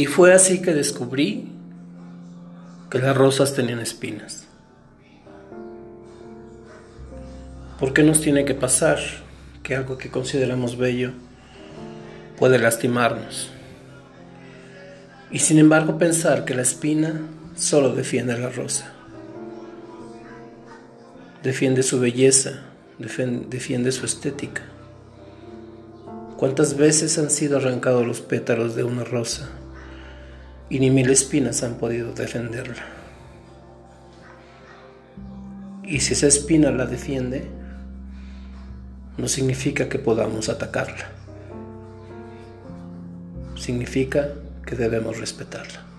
Y fue así que descubrí que las rosas tenían espinas. ¿Por qué nos tiene que pasar que algo que consideramos bello puede lastimarnos? Y sin embargo pensar que la espina solo defiende a la rosa. Defiende su belleza, defiende su estética. ¿Cuántas veces han sido arrancados los pétalos de una rosa y ni mil espinas han podido defenderla? Y si esa espina la defiende, no significa que podamos atacarla. Significa que debemos respetarla.